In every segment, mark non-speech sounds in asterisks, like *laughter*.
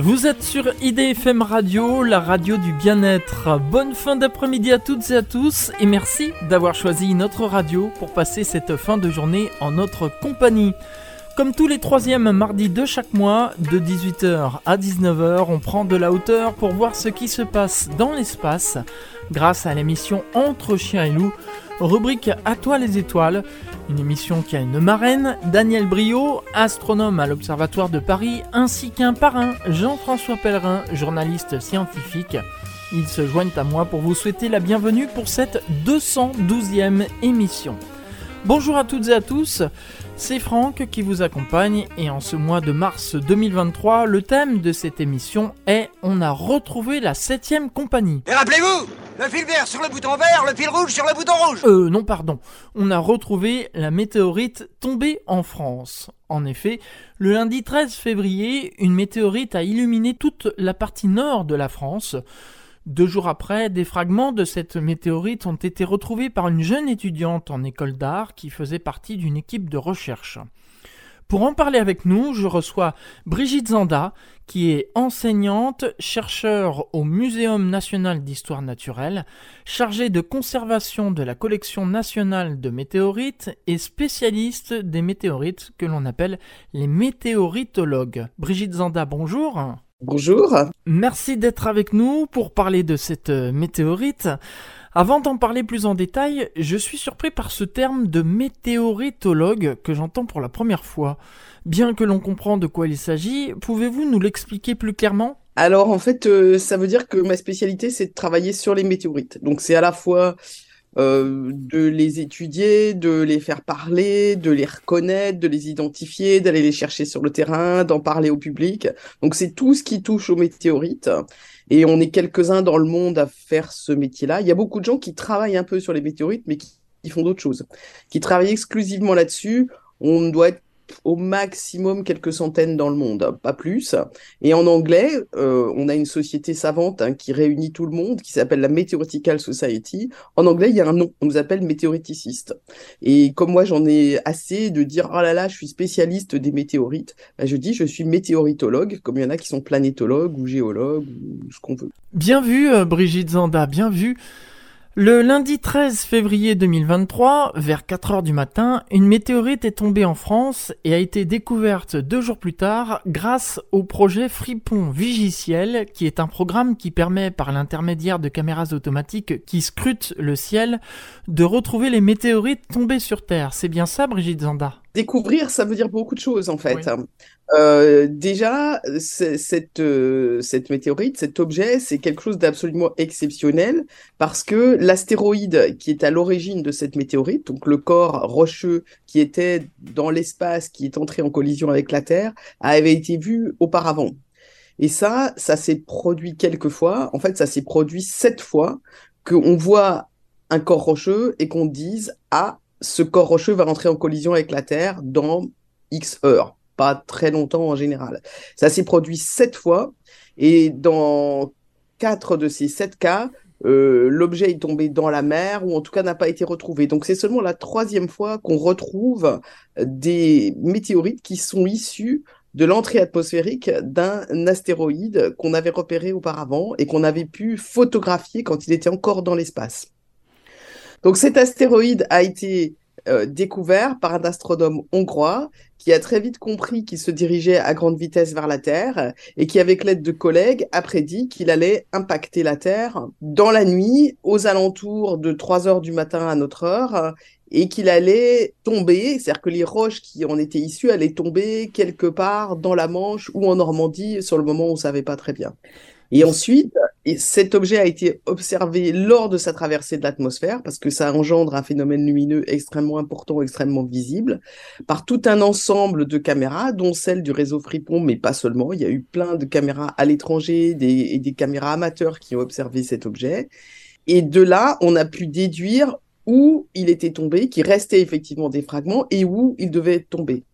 Vous êtes sur IDFM Radio, la radio du bien-être. Bonne fin d'après-midi à toutes et à tous et merci d'avoir choisi notre radio pour passer cette fin de journée en notre compagnie. Comme tous les troisièmes mardis de chaque mois, de 18h à 19h, on prend de la hauteur pour voir ce qui se passe dans l'espace grâce à l'émission Entre chiens et loups, rubrique À toi les étoiles, une émission qui a une marraine, Daniel Brio, astronome à l'Observatoire de Paris, ainsi qu'un parrain, Jean-François Pellerin, journaliste scientifique. Ils se joignent à moi pour vous souhaiter la bienvenue pour cette 212e émission. Bonjour à toutes et à tous, c'est Franck qui vous accompagne et en ce mois de mars 2023, le thème de cette émission est On a retrouvé la 7ème compagnie. Et rappelez-vous, le fil vert sur le bouton vert, le fil rouge sur le bouton rouge. Euh non pardon, on a retrouvé la météorite tombée en France. En effet, le lundi 13 février, une météorite a illuminé toute la partie nord de la France. Deux jours après, des fragments de cette météorite ont été retrouvés par une jeune étudiante en école d'art qui faisait partie d'une équipe de recherche. Pour en parler avec nous, je reçois Brigitte Zanda, qui est enseignante, chercheur au Muséum national d'histoire naturelle, chargée de conservation de la collection nationale de météorites et spécialiste des météorites que l'on appelle les météoritologues. Brigitte Zanda, bonjour. Bonjour. Merci d'être avec nous pour parler de cette euh, météorite. Avant d'en parler plus en détail, je suis surpris par ce terme de météoritologue que j'entends pour la première fois. Bien que l'on comprenne de quoi il s'agit, pouvez-vous nous l'expliquer plus clairement? Alors en fait, euh, ça veut dire que ma spécialité, c'est de travailler sur les météorites. Donc c'est à la fois euh, de les étudier, de les faire parler, de les reconnaître, de les identifier, d'aller les chercher sur le terrain, d'en parler au public. Donc c'est tout ce qui touche aux météorites. Et on est quelques-uns dans le monde à faire ce métier-là. Il y a beaucoup de gens qui travaillent un peu sur les météorites, mais qui, qui font d'autres choses, qui travaillent exclusivement là-dessus. On doit être au maximum quelques centaines dans le monde, pas plus. Et en anglais, euh, on a une société savante hein, qui réunit tout le monde, qui s'appelle la Meteoritical Society. En anglais, il y a un nom, on nous appelle météoriticiste. Et comme moi, j'en ai assez de dire, oh là là, je suis spécialiste des météorites, ben, je dis, je suis météoritologue, comme il y en a qui sont planétologues ou géologues, ou ce qu'on veut. Bien vu, euh, Brigitte Zanda, bien vu. Le lundi 13 février 2023, vers 4 heures du matin, une météorite est tombée en France et a été découverte deux jours plus tard grâce au projet Fripon Vigiciel, qui est un programme qui permet, par l'intermédiaire de caméras automatiques qui scrutent le ciel, de retrouver les météorites tombées sur Terre. C'est bien ça, Brigitte Zanda? Découvrir, ça veut dire beaucoup de choses en fait. Oui. Euh, déjà, cette, euh, cette météorite, cet objet, c'est quelque chose d'absolument exceptionnel parce que l'astéroïde qui est à l'origine de cette météorite, donc le corps rocheux qui était dans l'espace, qui est entré en collision avec la Terre, avait été vu auparavant. Et ça, ça s'est produit quelques fois. En fait, ça s'est produit sept fois qu'on voit un corps rocheux et qu'on dise ah ce corps rocheux va rentrer en collision avec la Terre dans X heures pas très longtemps en général. Ça s'est produit sept fois et dans quatre de ces sept cas, euh, l'objet est tombé dans la mer ou en tout cas n'a pas été retrouvé. Donc c'est seulement la troisième fois qu'on retrouve des météorites qui sont issus de l'entrée atmosphérique d'un astéroïde qu'on avait repéré auparavant et qu'on avait pu photographier quand il était encore dans l'espace. Donc cet astéroïde a été euh, découvert par un astronome hongrois qui a très vite compris qu'il se dirigeait à grande vitesse vers la Terre et qui, avec l'aide de collègues, a prédit qu'il allait impacter la Terre dans la nuit, aux alentours de 3 heures du matin à notre heure, et qu'il allait tomber, c'est-à-dire que les roches qui en étaient issues allaient tomber quelque part dans la Manche ou en Normandie, sur le moment on ne savait pas très bien. Et ensuite, cet objet a été observé lors de sa traversée de l'atmosphère, parce que ça engendre un phénomène lumineux extrêmement important, extrêmement visible, par tout un ensemble de caméras, dont celle du réseau Fripon, mais pas seulement. Il y a eu plein de caméras à l'étranger des, et des caméras amateurs qui ont observé cet objet. Et de là, on a pu déduire où il était tombé, qu'il restait effectivement des fragments, et où il devait tomber.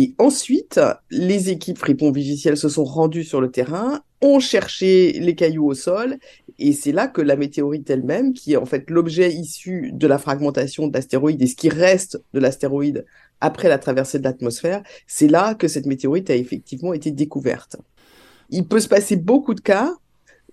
Et ensuite, les équipes Fripon Vigiciel se sont rendues sur le terrain, ont cherché les cailloux au sol, et c'est là que la météorite elle-même, qui est en fait l'objet issu de la fragmentation de l'astéroïde et ce qui reste de l'astéroïde après la traversée de l'atmosphère, c'est là que cette météorite a effectivement été découverte. il peut se passer beaucoup de cas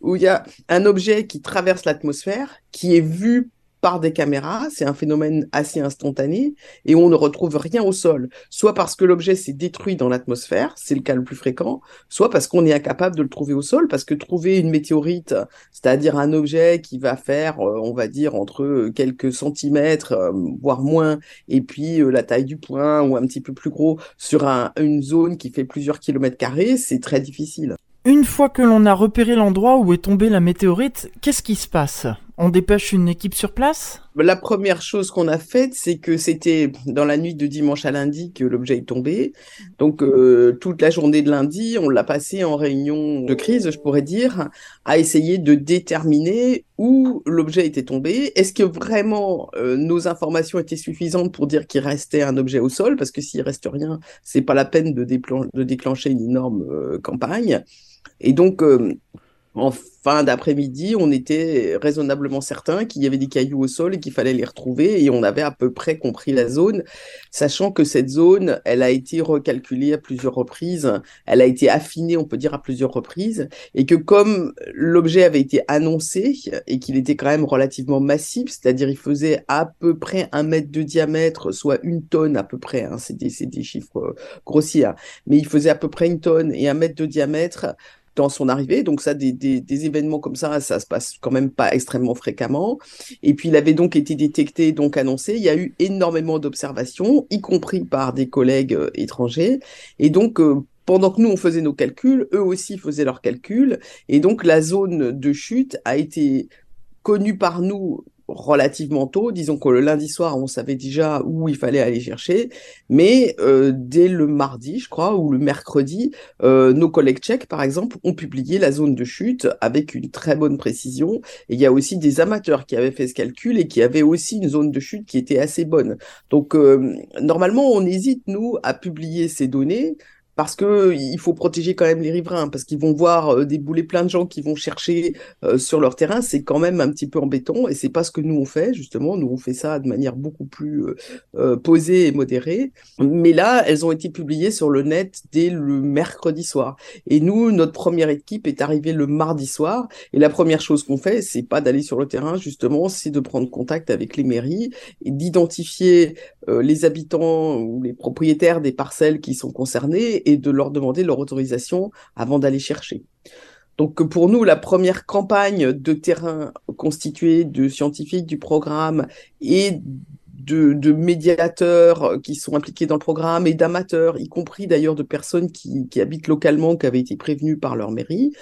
où il y a un objet qui traverse l'atmosphère, qui est vu des caméras, c'est un phénomène assez instantané, et on ne retrouve rien au sol, soit parce que l'objet s'est détruit dans l'atmosphère, c'est le cas le plus fréquent, soit parce qu'on est incapable de le trouver au sol, parce que trouver une météorite, c'est-à-dire un objet qui va faire, euh, on va dire, entre quelques centimètres, euh, voire moins, et puis euh, la taille du poing, ou un petit peu plus gros, sur une zone qui fait plusieurs kilomètres carrés, c'est très difficile. Une fois que l'on a repéré l'endroit où est tombée la météorite, qu'est-ce qui se passe? On dépêche une équipe sur place? La première chose qu'on a faite, c'est que c'était dans la nuit de dimanche à lundi que l'objet est tombé. Donc euh, toute la journée de lundi, on l'a passé en réunion de crise, je pourrais dire, à essayer de déterminer où l'objet était tombé. Est-ce que vraiment euh, nos informations étaient suffisantes pour dire qu'il restait un objet au sol? Parce que s'il reste rien, c'est pas la peine de, déclencher une énorme euh, campagne. Et donc, en fin d'après-midi, on était raisonnablement certain qu'il y avait des cailloux au sol et qu'il fallait les retrouver et on avait à peu près compris la zone, sachant que cette zone, elle a été recalculée à plusieurs reprises, elle a été affinée, on peut dire, à plusieurs reprises et que comme l'objet avait été annoncé et qu'il était quand même relativement massif, c'est-à-dire il faisait à peu près un mètre de diamètre, soit une tonne à peu près, hein, c'est des, chiffres grossiers, hein, mais il faisait à peu près une tonne et un mètre de diamètre, dans son arrivée. Donc ça, des, des, événements comme ça, ça se passe quand même pas extrêmement fréquemment. Et puis il avait donc été détecté, donc annoncé. Il y a eu énormément d'observations, y compris par des collègues euh, étrangers. Et donc euh, pendant que nous, on faisait nos calculs, eux aussi faisaient leurs calculs. Et donc, la zone de chute a été connue par nous relativement tôt. Disons que le lundi soir, on savait déjà où il fallait aller chercher, mais euh, dès le mardi, je crois, ou le mercredi, euh, nos collègues tchèques, par exemple, ont publié la zone de chute avec une très bonne précision. Et il y a aussi des amateurs qui avaient fait ce calcul et qui avaient aussi une zone de chute qui était assez bonne. Donc, euh, normalement, on hésite, nous, à publier ces données parce que il faut protéger quand même les riverains, parce qu'ils vont voir euh, débouler plein de gens qui vont chercher euh, sur leur terrain, c'est quand même un petit peu embêtant, et c'est pas ce que nous on fait justement. Nous on fait ça de manière beaucoup plus euh, posée et modérée. Mais là, elles ont été publiées sur le net dès le mercredi soir, et nous, notre première équipe est arrivée le mardi soir, et la première chose qu'on fait, c'est pas d'aller sur le terrain justement, c'est de prendre contact avec les mairies et d'identifier les habitants ou les propriétaires des parcelles qui sont concernés et de leur demander leur autorisation avant d'aller chercher. Donc pour nous, la première campagne de terrain constituée de scientifiques du programme et de, médiateurs qui sont impliqués dans le programme et d'amateurs, y compris d'ailleurs de personnes qui, habitent localement, qui avaient été prévenues par leur mairie.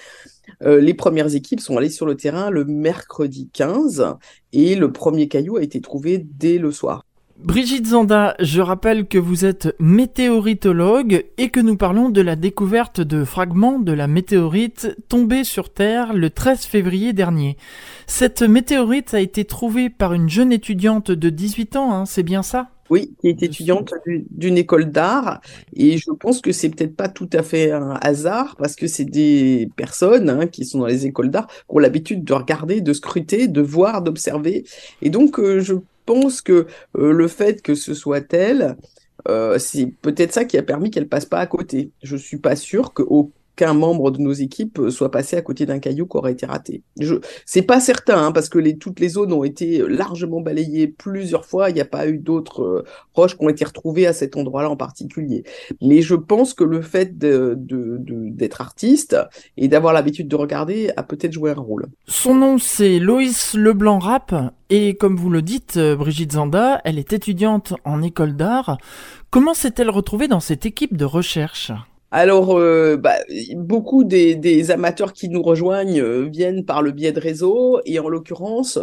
Euh, les premières équipes sont allées sur le terrain le mercredi 15 et le premier caillou a été trouvé dès le soir. Brigitte Zanda, je rappelle que vous êtes météoritologue et que nous parlons de la découverte de fragments de la météorite tombée sur Terre le 13 février dernier. Cette météorite a été trouvée par une jeune étudiante de 18 ans, hein, c'est bien ça? Oui, qui est étudiante d'une école d'art. Et je pense que c'est peut-être pas tout à fait un hasard parce que c'est des personnes hein, qui sont dans les écoles d'art qui ont l'habitude de regarder, de scruter, de voir, d'observer. Et donc, euh, je pense que euh, le fait que ce soit elle, euh, c'est peut-être ça qui a permis qu'elle passe pas à côté. Je suis pas sûr qu'au qu'un membre de nos équipes soit passé à côté d'un caillou qui aurait été raté. Je... C'est pas certain, hein, parce que les... toutes les zones ont été largement balayées plusieurs fois. Il n'y a pas eu d'autres euh, roches qui ont été retrouvées à cet endroit-là en particulier. Mais je pense que le fait d'être de, de, artiste et d'avoir l'habitude de regarder a peut-être joué un rôle. Son nom, c'est Loïs Leblanc-Rapp. Et comme vous le dites, euh, Brigitte Zanda, elle est étudiante en école d'art. Comment s'est-elle retrouvée dans cette équipe de recherche? Alors, euh, bah, beaucoup des, amateurs qui nous rejoignent euh, viennent par le biais de réseaux, et en l'occurrence,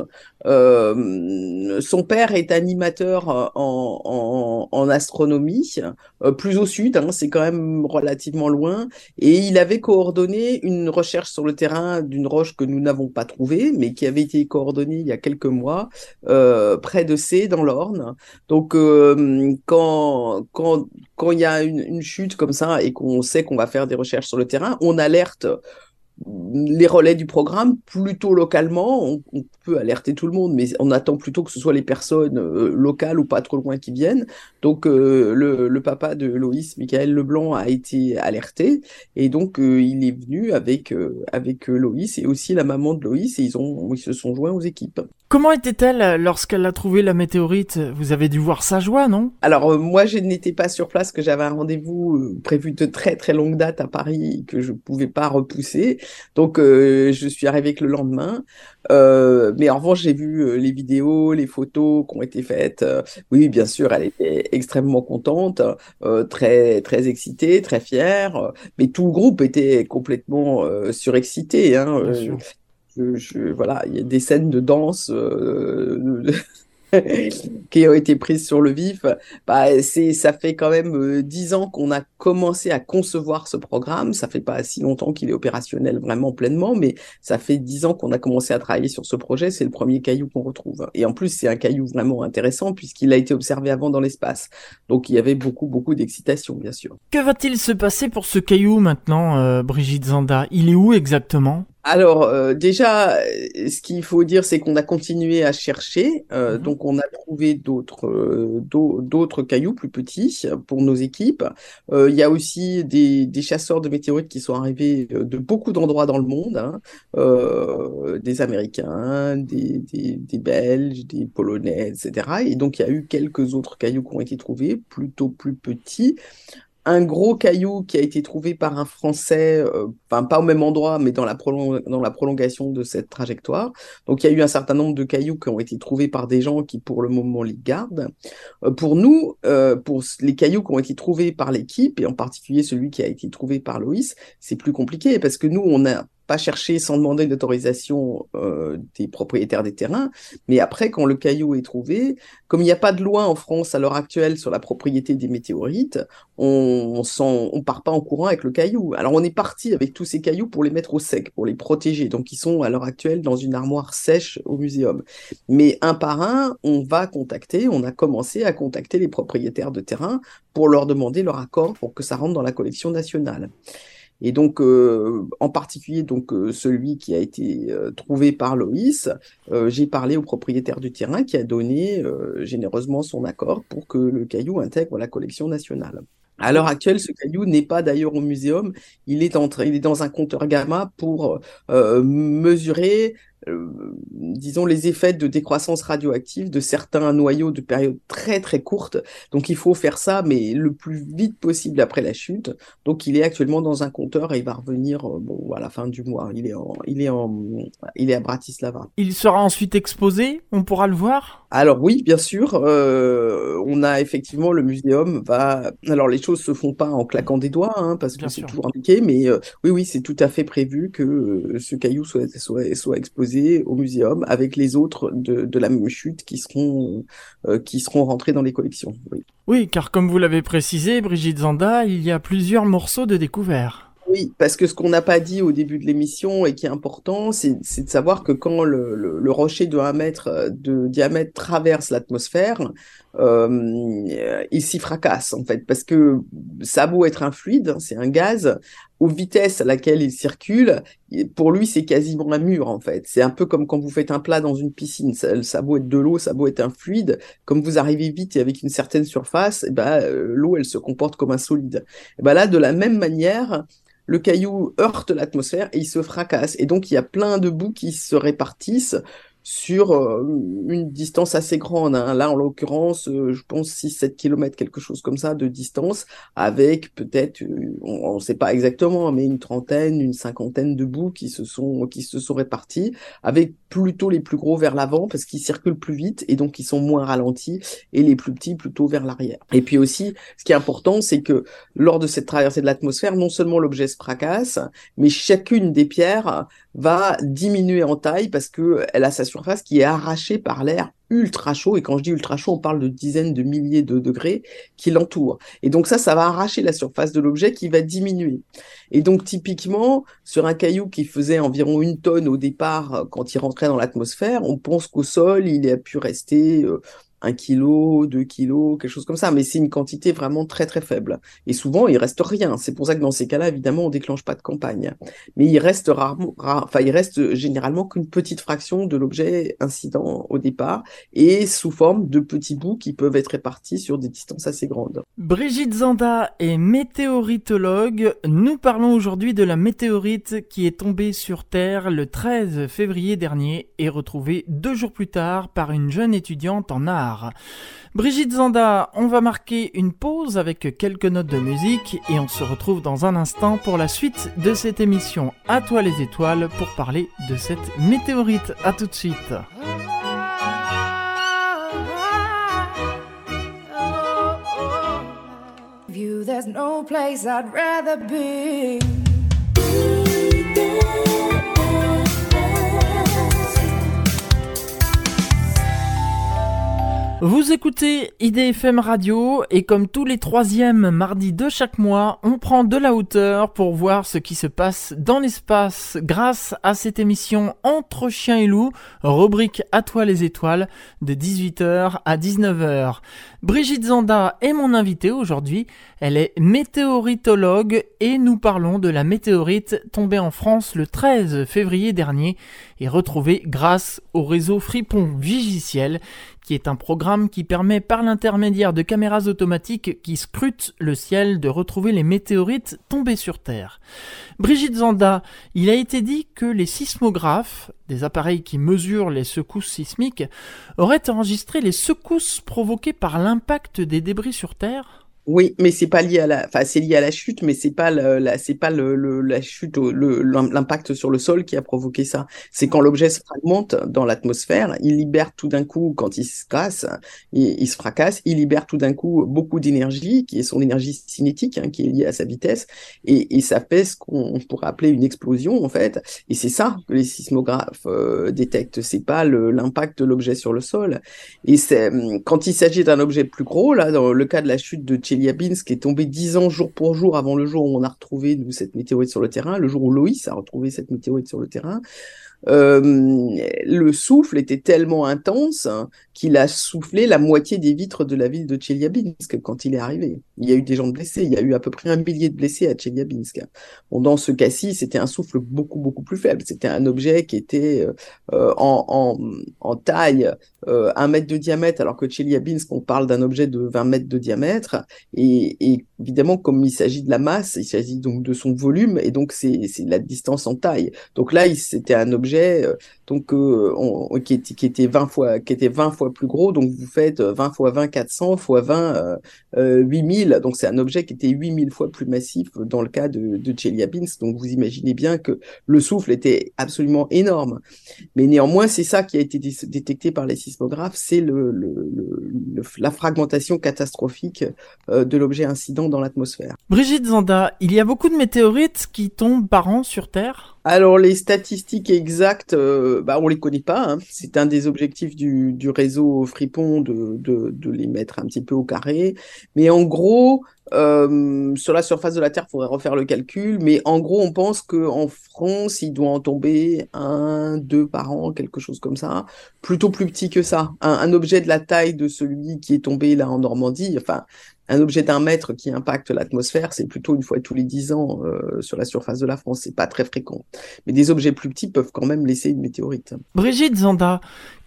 euh, son père est animateur en, astronomie, plus au sud, hein, c'est quand même relativement loin, et il avait coordonné une recherche sur le terrain d'une roche que nous n'avons pas trouvée, mais qui avait été coordonnée il y a quelques mois, près de C, dans l'Orne. Donc, quand, quand, quand il y a une, chute comme ça et qu'on on sait qu'on va faire des recherches sur le terrain, on alerte les relais du programme plutôt localement. On, peut alerter tout le monde, mais on attend plutôt que ce soit les personnes euh, locales ou pas trop loin qui viennent. Donc euh, le, papa de Loïs, Michael Leblanc, a été alerté et donc euh, il est venu avec avec Loïs et aussi la maman de Loïs et ils ont ils se sont joints aux équipes. Comment était-elle lorsqu'elle a trouvé la météorite? Vous avez dû voir sa joie, non? Alors moi je n'étais pas sur place, que j'avais un rendez-vous prévu de très très longue date à Paris que je pouvais pas repousser. Donc, euh, je suis arrivée que le lendemain. Euh, mais en revanche, j'ai vu euh, les vidéos, les photos qui ont été faites. oui, bien sûr, elle était extrêmement contente, très, très excitée, très fière. mais tout le groupe était complètement surexcité. Hein, Je, voilà, il y a des scènes de danse. *laughs* qui ont été prises sur le vif, bah, c'est, ça fait quand même euh, dix ans qu'on a commencé à concevoir ce programme. Ça fait pas si longtemps qu'il est opérationnel vraiment pleinement, mais ça fait dix ans qu'on a commencé à travailler sur ce projet. C'est le premier caillou qu'on retrouve. Et en plus, c'est un caillou vraiment intéressant puisqu'il a été observé avant dans l'espace. Donc, il y avait beaucoup, beaucoup d'excitation, bien sûr. Que va-t-il se passer pour ce caillou maintenant, euh, Brigitte Zanda? Il est où exactement? Alors euh, déjà, ce qu'il faut dire, c'est qu'on a continué à chercher, euh, mhm. donc on a trouvé d'autres euh, d'autres cailloux plus petits pour nos équipes. Il y a aussi des, des, chasseurs de météorites qui sont arrivés de beaucoup d'endroits dans le monde, hein, des Américains, des, des, des, Belges, des Polonais, etc. Et donc il y a eu quelques autres cailloux qui ont été trouvés, plutôt plus petits un gros caillou qui a été trouvé par un Français, euh, enfin pas au même endroit, mais dans la, dans la prolongation de cette trajectoire. Donc il y a eu un certain nombre de cailloux qui ont été trouvés par des gens qui pour le moment les gardent. Euh, pour nous, euh, pour les cailloux qui ont été trouvés par l'équipe, et en particulier celui qui a été trouvé par Loïs, c'est plus compliqué parce que nous, on a pas chercher sans demander l'autorisation euh, des propriétaires des terrains. Mais après, quand le caillou est trouvé, comme il n'y a pas de loi en France à l'heure actuelle sur la propriété des météorites, on ne part pas en courant avec le caillou. Alors on est parti avec tous ces cailloux pour les mettre au sec, pour les protéger. Donc ils sont à l'heure actuelle dans une armoire sèche au muséum. Mais un par un, on va contacter, on a commencé à contacter les propriétaires de terrain pour leur demander leur accord pour que ça rentre dans la collection nationale. Et donc, euh, en particulier, donc euh, celui qui a été euh, trouvé par Loïs, j'ai parlé au propriétaire du terrain qui a donné généreusement son accord pour que le caillou intègre la collection nationale. À l'heure actuelle, ce caillou n'est pas d'ailleurs au muséum. Il est, il est dans un compteur gamma pour mesurer euh, disons, les effets de décroissance radioactive de certains noyaux de période très très courte. Donc il faut faire ça, mais le plus vite possible après la chute. Donc il est actuellement dans un compteur et il va revenir euh, bon, à la fin du mois. Il est, en, il, est en, il est à Bratislava. Il sera ensuite exposé? On pourra le voir? Alors oui, bien sûr. Euh, on a effectivement, le muséum va... Alors les choses se font pas en claquant des doigts, hein, parce que c'est toujours indiqué, mais oui, oui, c'est tout à fait prévu que ce caillou soit, soit, soit exposé au muséum avec les autres de, la même chute qui seront, euh, qui seront rentrés dans les collections. Oui. car comme vous l'avez précisé, Brigitte Zanda, il y a plusieurs morceaux de découvert. Oui, parce que ce qu'on n'a pas dit au début de l'émission et qui est important, c'est de savoir que quand le, rocher de 1 mètre de diamètre traverse l'atmosphère, euh, il s'y fracasse en fait, parce que ça a beau être un fluide, hein, c'est un gaz, aux vitesses à laquelle il circule, pour lui c'est quasiment un mur en fait. C'est un peu comme quand vous faites un plat dans une piscine, ça, ça être de l'eau, ça beau être un fluide, comme vous arrivez vite et avec une certaine surface, eh ben, euh, l'eau elle se comporte comme un solide. Et ben là, de la même manière, le caillou heurte l'atmosphère et il se fracasse. Et donc, il y a plein de bouts qui se répartissent sur euh, une distance assez grande. Hein. Là, en l'occurrence, euh, je pense 6-7 km, quelque chose comme ça, de distance, avec peut-être, euh, on ne sait pas exactement, mais une trentaine, une cinquantaine de bouts qui se sont, qui se sont répartis, avec plutôt les plus gros vers l'avant, parce qu'ils circulent plus vite, et donc ils sont moins ralentis, et les plus petits plutôt vers l'arrière. Et puis aussi, ce qui est important, c'est que lors de cette traversée de l'atmosphère, non seulement l'objet se fracasse, mais chacune des pierres va diminuer en taille parce que elle a sa surface qui est arrachée par l'air ultra chaud. Et quand je dis ultra chaud, on parle de dizaines de milliers de degrés qui l'entourent. Et donc ça, ça va arracher la surface de l'objet qui va diminuer. Et donc typiquement, sur un caillou qui faisait environ une tonne au départ, quand il rentrait dans l'atmosphère, on pense qu'au sol, il a pu rester... Un kilo, deux kilos, quelque chose comme ça, mais c'est une quantité vraiment très très faible. Et souvent, il reste rien. C'est pour ça que dans ces cas-là, évidemment, on déclenche pas de campagne. Mais il reste rarement, enfin, il reste généralement qu'une petite fraction de l'objet incident au départ et sous forme de petits bouts qui peuvent être répartis sur des distances assez grandes. Brigitte Zanda est météoritologue. Nous parlons aujourd'hui de la météorite qui est tombée sur Terre le 13 février dernier et retrouvée deux jours plus tard par une jeune étudiante en art. Brigitte Zanda, on va marquer une pause avec quelques notes de musique et on se retrouve dans un instant pour la suite de cette émission À toi les étoiles pour parler de cette météorite. A tout de suite. Vous écoutez IDFM Radio et comme tous les troisièmes mardis de chaque mois, on prend de la hauteur pour voir ce qui se passe dans l'espace grâce à cette émission Entre chiens et loups, rubrique À toi les étoiles, de 18h à 19h. Brigitte Zanda est mon invitée aujourd'hui. Elle est météoritologue et nous parlons de la météorite tombée en France le 13 février dernier et retrouvée grâce au réseau Fripon Vigiciel qui est un programme qui permet par l'intermédiaire de caméras automatiques qui scrutent le ciel de retrouver les météorites tombées sur Terre. Brigitte Zanda, il a été dit que les sismographes, des appareils qui mesurent les secousses sismiques, auraient enregistré les secousses provoquées par l'impact des débris sur Terre oui, mais c'est pas lié à la, enfin c'est lié à la chute, mais c'est pas la, c'est pas le, la chute, l'impact sur le sol qui a provoqué ça. C'est quand l'objet se fragmente dans l'atmosphère, il libère tout d'un coup quand il se casse, il, se fracasse, il libère tout d'un coup beaucoup d'énergie, qui est son énergie cinétique, hein, qui est liée à sa vitesse, et, ça fait ce qu'on pourrait appeler une explosion en fait. Et c'est ça que les sismographes euh, détectent. C'est pas l'impact de l'objet sur le sol. Et c'est quand il s'agit d'un objet plus gros, là, dans le cas de la chute de Chelyabinsk qui est tombé dix ans jour pour jour avant le jour où on a retrouvé cette météorite sur le terrain, le jour où Loïs a retrouvé cette météorite sur le terrain. Euh, le souffle était tellement intense qu'il a soufflé la moitié des vitres de la ville de Tcheliabinsk quand il est arrivé. Il y a eu des gens blessés, il y a eu à peu près un millier de blessés à Tcheliabinsk. Dans ce cas-ci, c'était un souffle beaucoup, beaucoup plus faible. C'était un objet qui était euh, en, en, taille euh, un mètre de diamètre, alors que Tcheliabinsk, on parle d'un objet de 20 mètres de diamètre. Et, évidemment, comme il s'agit de la masse, il s'agit donc de son volume, et donc c'est la distance en taille. Donc là, c'était un objet euh, donc euh, qui, était, qui, était 20 fois qui était 20 fois plus gros donc vous faites 20 euh, fois 20 400 fois 20 8000 donc c'est un objet qui était 8000 fois plus massif dans le cas de, de Chelyabinsk donc vous imaginez bien que le souffle était absolument énorme mais néanmoins c'est ça qui a été détecté par les c'est la fragmentation catastrophique de l'objet incident dans l'atmosphère. Brigitte Zanda il y a beaucoup de météorites qui tombent par an sur Terre? Alors les statistiques exactes, euh, bah, on les connaît pas. Hein. C'est un des objectifs du, du réseau Fripon de, de, de, les mettre un petit peu au carré. Mais en gros, euh, sur la surface de la Terre, il faudrait refaire le calcul. Mais en gros, on pense qu'en France, il doit en tomber un, deux par an, quelque chose comme ça. Plutôt plus petit que ça. Un, un objet de la taille de celui qui est tombé là en Normandie, enfin un objet d'un mètre qui impacte l'atmosphère, c'est plutôt une fois tous les dix ans euh, sur la surface de la France. C'est pas très fréquent. Mais des objets plus petits peuvent quand même laisser une météorite. Brigitte Zanda,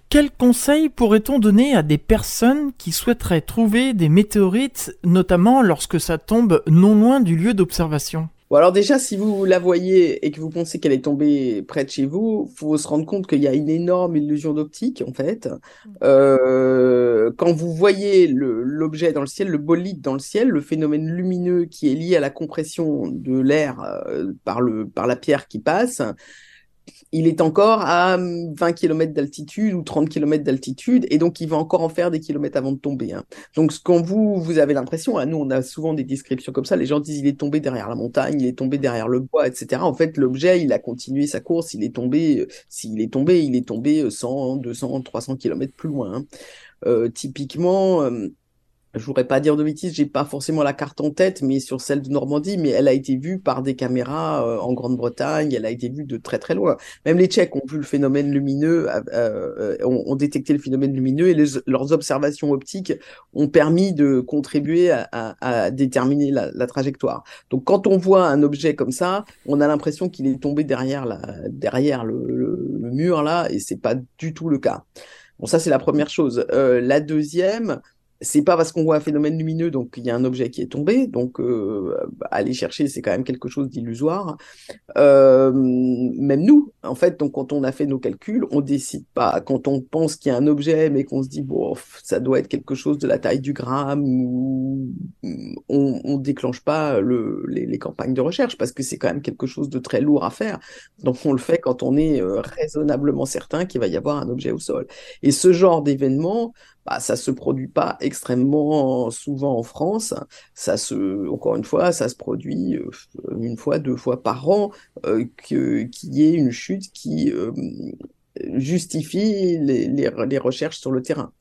quels conseils pourrait-on donner à des personnes qui souhaiteraient trouver des météorites, notamment lorsque ça tombe non loin du lieu d'observation? Alors déjà, si vous la voyez et que vous pensez qu'elle est tombée près de chez vous, faut se rendre compte qu'il y a une énorme illusion d'optique, en fait. Mm. Euh, quand vous voyez l'objet dans le ciel, le bolide dans le ciel, le phénomène lumineux qui est lié à la compression de l'air euh, par, par la pierre qui passe, il est encore à 20 km d'altitude ou 30 km d'altitude, et donc il va encore en faire des kilomètres avant de tomber. Hein. Donc quand vous, vous avez l'impression, hein, nous on a souvent des descriptions comme ça, les gens disent il est tombé derrière la montagne, il est tombé derrière le bois, etc. En fait, l'objet, il a continué sa course, il est tombé, euh, s'il est tombé, il est tombé 100, 200, 300 km plus loin. Hein. Euh, typiquement, euh, je voudrais pas dire de bêtises, j'ai pas forcément la carte en tête, mais sur celle de Normandie, mais elle a été vue par des caméras euh, en Grande-Bretagne, elle a été vue de très très loin. Même les Tchèques ont vu le phénomène lumineux, euh, euh ont, détecté le phénomène lumineux et leurs observations optiques ont permis de contribuer à, à, déterminer la, trajectoire. Donc quand on voit un objet comme ça, on a l'impression qu'il est tombé derrière, la, derrière le, le, mur là, et c'est pas du tout le cas. Bon, ça c'est la première chose. Euh, la deuxième, c'est pas parce qu'on voit un phénomène lumineux, donc il y a un objet qui est tombé, donc euh, aller chercher, c'est quand même quelque chose d'illusoire. Euh, même nous, en fait, donc quand on a fait nos calculs, on décide pas. Quand on pense qu'il y a un objet, mais qu'on se dit bon, ça doit être quelque chose de la taille du gramme, ou on, on déclenche pas le, les, campagnes de recherche parce que c'est quand même quelque chose de très lourd à faire. Donc on le fait quand on est euh, raisonnablement certain qu'il va y avoir un objet au sol. Et ce genre d'événement, bah, ça se produit pas extrêmement souvent en France. Ça se, encore une fois, ça se produit euh, une fois, deux fois par an, euh, qu'il y ait une chute qui euh, justifie les, les, recherches sur le terrain.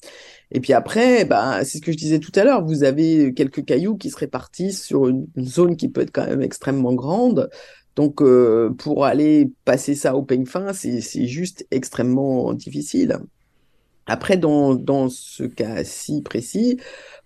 Et puis après, bah, c'est ce que je disais tout à l'heure, vous avez quelques cailloux qui se répartissent sur une, zone qui peut être quand même extrêmement grande. Donc, pour aller passer ça au peigne fin, c'est juste extrêmement difficile. Après, dans, dans ce cas-ci précis,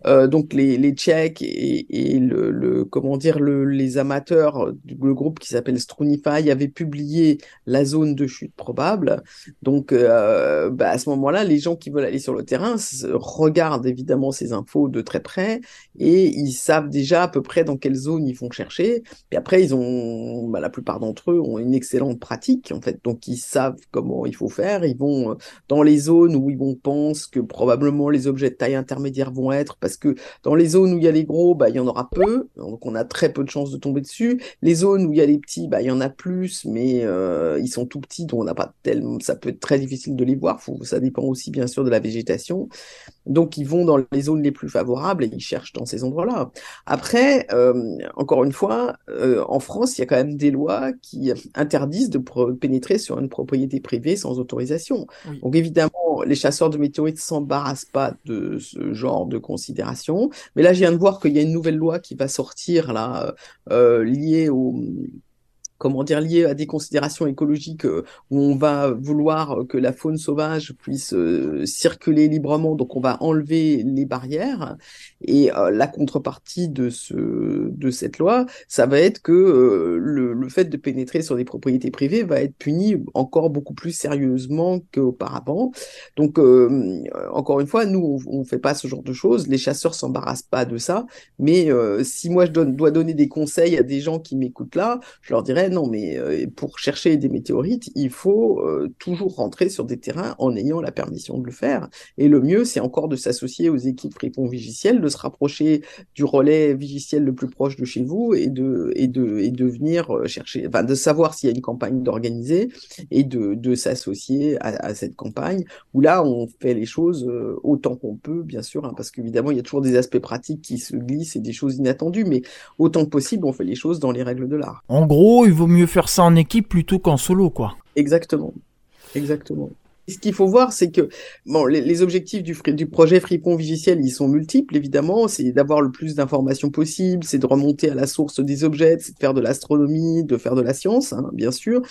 euh, donc les, Tchèques et, le, comment dire le, les amateurs le groupe qui s'appelle Strunify avaient publié la zone de chute probable. Donc euh, bah à ce moment-là, les gens qui veulent aller sur le terrain regardent évidemment ces infos de très près et ils savent déjà à peu près dans quelle zone ils vont chercher. Et après, ils ont bah, la plupart d'entre eux ont une excellente pratique en fait, donc ils savent comment il faut faire. Ils vont euh, dans les zones où ils vont pense que probablement les objets de taille intermédiaire vont être parce que dans les zones où il y a les gros, bah, il y en aura peu, donc on a très peu de chances de tomber dessus. Les zones où il y a les petits, bah, il y en a plus, mais euh, ils sont tout petits, donc on n'a pas tellement, ça peut être très difficile de les voir. Faut, ça dépend aussi bien sûr de la végétation. Donc ils vont dans les zones les plus favorables et ils cherchent dans ces endroits-là. Après, euh, encore une fois, euh, en France, il y a quand même des lois qui interdisent de pénétrer sur une propriété privée sans autorisation. Donc évidemment, les chasseurs de météorites s'embarrassent pas de ce genre de considération. Mais là, je viens de voir qu'il y a une nouvelle loi qui va sortir là, euh, liée au comment dire, lié à des considérations écologiques euh, où on va vouloir que la faune sauvage puisse euh, circuler librement, donc on va enlever les barrières. Et euh, la contrepartie de, ce, de cette loi, ça va être que le, fait de pénétrer sur des propriétés privées va être puni encore beaucoup plus sérieusement qu'auparavant. Donc, encore une fois, nous, on ne fait pas ce genre de choses. Les chasseurs s'embarrassent pas de ça. Mais si moi, je dois donner des conseils à des gens qui m'écoutent là, je leur dirais non, mais euh, pour chercher des météorites, il faut euh, toujours rentrer sur des terrains en ayant la permission de le faire. Et le mieux, c'est encore de s'associer aux équipes Fripon Vigiciel, de se rapprocher du relais Vigiciel le plus proche de chez vous et de, et de, et de venir euh, chercher, enfin, de savoir s'il y a une campagne d'organiser et de, de s'associer à, cette campagne où là, on fait les choses autant qu'on peut, bien sûr, hein, parce qu'évidemment, il y a toujours des aspects pratiques qui se glissent et des choses inattendues, mais autant que possible, on fait les choses dans les règles de l'art. En gros, vaut mieux faire ça en équipe plutôt qu'en solo, quoi. Exactement. Exactement. Ce qu'il faut voir, c'est que bon, les, objectifs du, projet Fripon Vigiciel, ils sont multiples, évidemment. C'est d'avoir le plus d'informations possible, c'est de remonter à la source des objets, c'est de faire de l'astronomie, de faire de la science, hein, bien sûr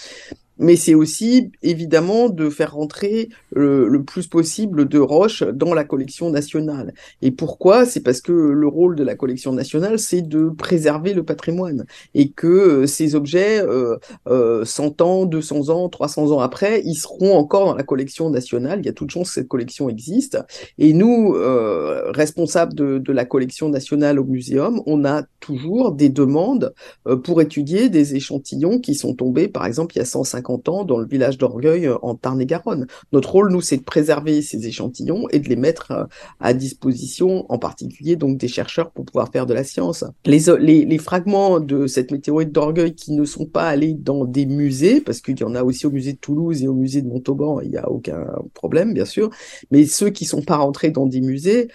mais c'est aussi évidemment de faire rentrer le, plus possible de roches dans la collection nationale. Et pourquoi? C'est parce que le rôle de la collection nationale, c'est de préserver le patrimoine et que euh, ces objets, euh, euh, 100 ans, 200 ans, 300 ans après, ils seront encore dans la collection nationale. Il y a toute chance que cette collection existe. Et nous, euh, responsables de, de, la collection nationale au muséum, on a toujours des demandes euh, pour étudier des échantillons qui sont tombés, par exemple, il y a 150 ans dans le village d'Orgueil euh, en Tarn-et-Garonne. Notre rôle, nous, c'est de préserver ces échantillons et de les mettre euh, à disposition, en particulier donc des chercheurs pour pouvoir faire de la science. Les, les, fragments de cette météorite d'Orgueil qui ne sont pas allés dans des musées, parce qu'il y en a aussi au musée de Toulouse et au musée de Montauban, il n'y a aucun problème, bien sûr, mais ceux qui sont pas rentrés dans des musées,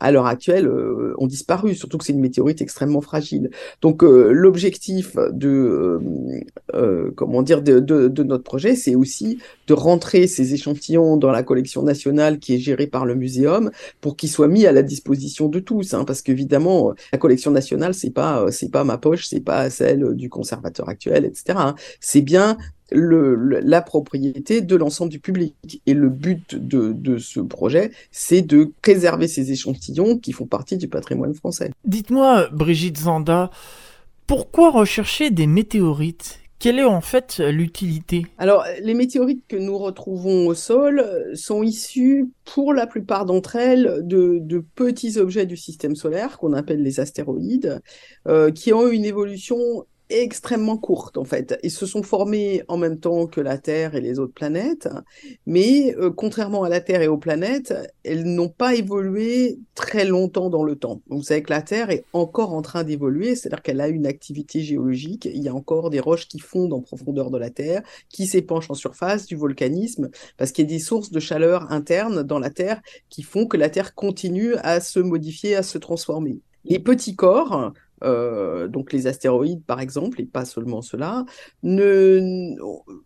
à l'heure actuelle, ont disparu, surtout que c'est une météorite extrêmement fragile. Donc, l'objectif de, comment dire, de, de notre projet, c'est aussi de rentrer ces échantillons dans la collection nationale qui est gérée par le muséum pour qu'ils soient mis à la disposition de tous, hein, parce qu'évidemment, la collection nationale, c'est pas, c'est pas ma poche, c'est pas celle du conservateur actuel, etc. Hein. C'est bien le, la propriété de l'ensemble du public. Et le but de, de ce projet, c'est de préserver ces échantillons qui font partie du patrimoine français. Dites-moi, Brigitte Zanda, pourquoi rechercher des météorites? Quelle est en fait l'utilité? Alors, les météorites que nous retrouvons au sol sont issues, pour la plupart d'entre elles, de, de, petits objets du système solaire qu'on appelle les astéroïdes, euh, qui ont eu une évolution extrêmement courtes en fait. Ils se sont formés en même temps que la Terre et les autres planètes, mais euh, contrairement à la Terre et aux planètes, elles n'ont pas évolué très longtemps dans le temps. Vous savez que la Terre est encore en train d'évoluer, c'est-à-dire qu'elle a une activité géologique, il y a encore des roches qui fondent en profondeur de la Terre, qui s'épanchent en surface, du volcanisme, parce qu'il y a des sources de chaleur internes dans la Terre qui font que la Terre continue à se modifier, à se transformer. Les petits corps, euh, donc les astéroïdes par exemple, et pas seulement ne,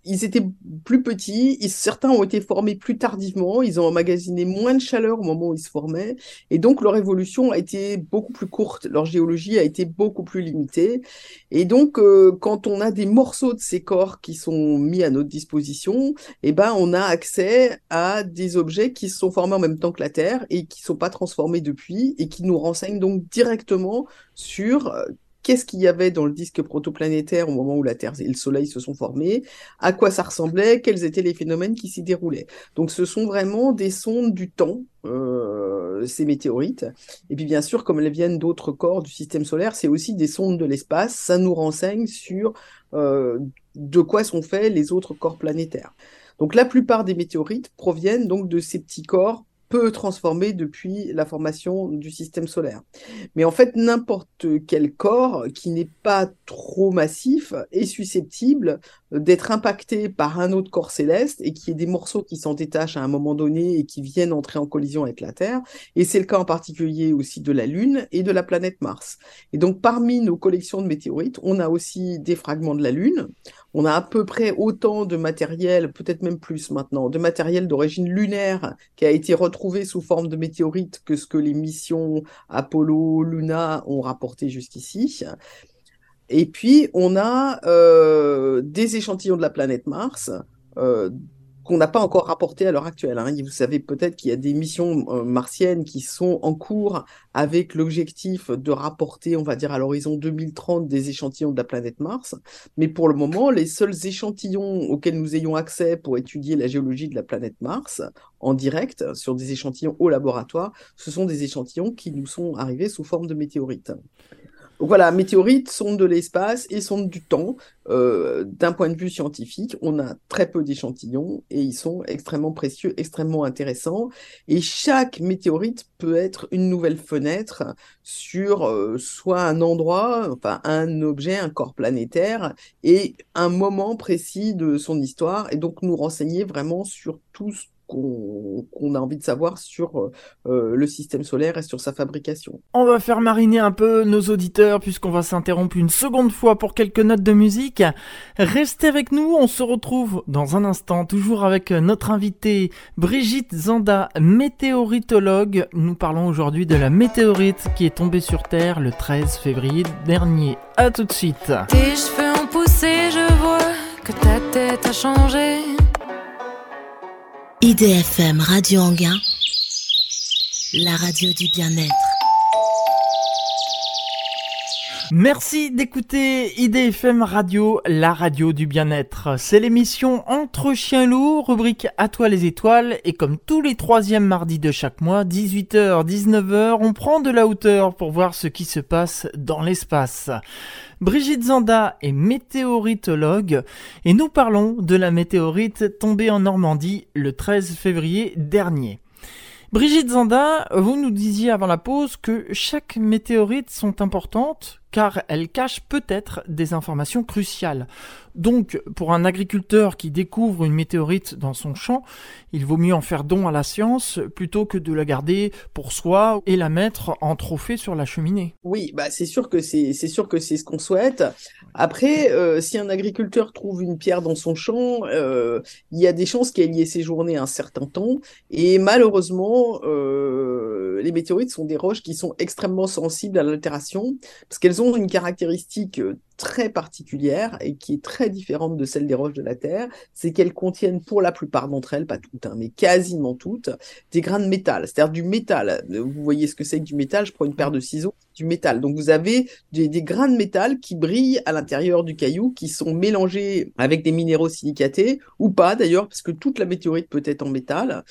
ils étaient plus petits, certains ont été formés plus tardivement, ils ont emmagasiné moins de chaleur au moment où ils se formaient, et donc leur évolution a été beaucoup plus courte, leur géologie a été beaucoup plus limitée, et donc euh, quand on a des morceaux de ces corps qui sont mis à notre disposition, eh ben on a accès à des objets qui se sont formés en même temps que la Terre et qui ne sont pas transformés depuis, et qui nous renseignent donc directement sur euh, qu'est-ce qu'il y avait dans le disque protoplanétaire au moment où la Terre et le Soleil se sont formés, à quoi ça ressemblait, quels étaient les phénomènes qui s'y déroulaient. Donc ce sont vraiment des sondes du temps, euh, ces météorites. Et puis bien sûr, comme elles viennent d'autres corps du système solaire, c'est aussi des sondes de l'espace, ça nous renseigne sur euh, de quoi sont faits les autres corps planétaires. Donc la plupart des météorites proviennent donc de ces petits corps peu transformé depuis la formation du système solaire. Mais en fait, n'importe quel corps qui n'est pas trop massif est susceptible d'être impacté par un autre corps céleste et qui est des morceaux qui s'en détachent à un moment donné et qui viennent entrer en collision avec la Terre. Et c'est le cas en particulier aussi de la Lune et de la planète Mars. Et donc, parmi nos collections de météorites, on a aussi des fragments de la Lune. On a à peu près autant de matériel, peut-être même plus maintenant, de matériel d'origine lunaire qui a été retrouvé sous forme de météorites que ce que les missions Apollo, Luna ont rapporté jusqu'ici. Et puis, on a euh, des échantillons de la planète Mars euh, qu'on n'a pas encore rapportés à l'heure actuelle. Hein. Vous savez peut-être qu'il y a des missions euh, martiennes qui sont en cours avec l'objectif de rapporter, on va dire, à l'horizon 2030 des échantillons de la planète Mars. Mais pour le moment, les seuls échantillons auxquels nous ayons accès pour étudier la géologie de la planète Mars en direct sur des échantillons au laboratoire, ce sont des échantillons qui nous sont arrivés sous forme de météorites. Donc voilà, météorites, sondes de l'espace et sondes du temps. Euh, d'un point de vue scientifique, on a très peu d'échantillons et ils sont extrêmement précieux, extrêmement intéressants. Et chaque météorite peut être une nouvelle fenêtre sur euh, soit un endroit, enfin un objet, un corps planétaire et un moment précis de son histoire et donc nous renseigner vraiment sur tout qu'on a envie de savoir sur euh, euh, le système solaire et sur sa fabrication. On va faire mariner un peu nos auditeurs puisqu'on va s'interrompre une seconde fois pour quelques notes de musique. Restez avec nous, on se retrouve dans un instant toujours avec notre invitée Brigitte Zanda, météoritologue. Nous parlons aujourd'hui de la météorite qui est tombée sur Terre le 13 février dernier. A tout de suite. Tes cheveux ont poussé, je vois que ta tête a changé. IDFM Radio Anguin, la radio du bien-être. Merci d'écouter IDFM Radio, la radio du bien-être. C'est l'émission Entre chiens loups, rubrique À toi les étoiles, et comme tous les troisièmes mardis de chaque mois, 18h, 19h, on prend de la hauteur pour voir ce qui se passe dans l'espace. Brigitte Zanda est météoritologue et nous parlons de la météorite tombée en Normandie le 13 février dernier. Brigitte Zanda, vous nous disiez avant la pause que chaque météorite sont importantes. Car elle cache peut-être des informations cruciales. Donc, pour un agriculteur qui découvre une météorite dans son champ, il vaut mieux en faire don à la science plutôt que de la garder pour soi et la mettre en trophée sur la cheminée. Oui, bah c'est sûr que c'est sûr que c'est ce qu'on souhaite. Après, euh, si un agriculteur trouve une pierre dans son champ, euh, il y a des chances qu'elle y ait séjourné un certain temps. Et malheureusement, euh, les météorites sont des roches qui sont extrêmement sensibles à l'altération parce qu'elles ont une caractéristique très particulière et qui est très différente de celle des roches de la Terre, c'est qu'elles contiennent pour la plupart d'entre elles, pas toutes, hein, mais quasiment toutes, des grains de métal, c'est-à-dire du métal. Vous voyez ce que c'est que du métal, je prends une paire de ciseaux, du métal. Donc vous avez des, grains de métal qui brillent à l'intérieur du caillou, qui sont mélangés avec des minéraux silicatés, ou pas d'ailleurs, parce que toute la météorite peut être en métal.